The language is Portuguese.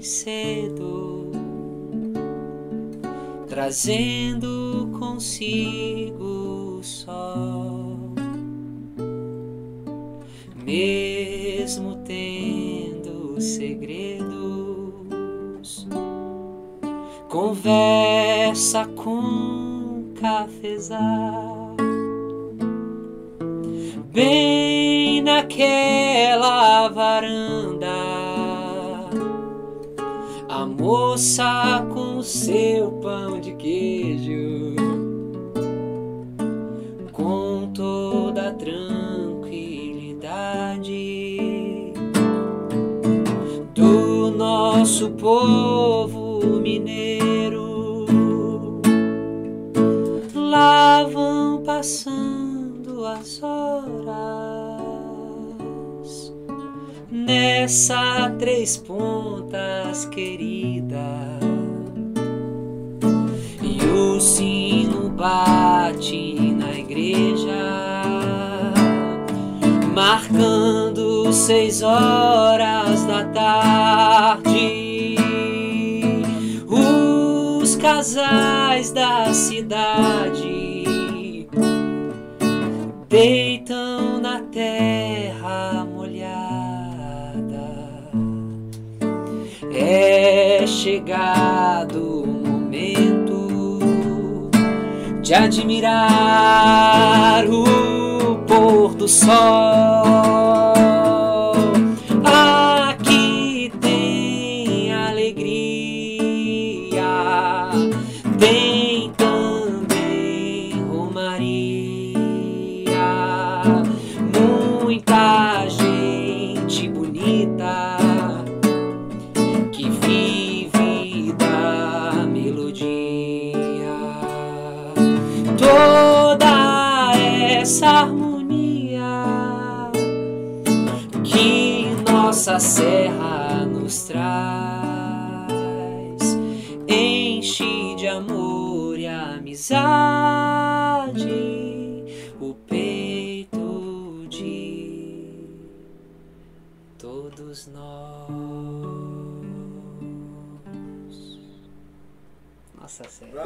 cedo, trazendo consigo o sol, mesmo tendo segredos, conversa com cafezal bem naquela varanda. Moça com seu pão de queijo, com toda tranquilidade do nosso povo mineiro. Lá vão passando as horas nessa três pontas querida. E o sino bate na igreja marcando seis horas da tarde. Os casais da cidade deitam na terra É chegado o momento de admirar o pôr do sol. Aqui tem alegria, tem também romaria, muita essa harmonia que nossa serra nos traz enche de amor e amizade o peito de todos nós. Nossa serra.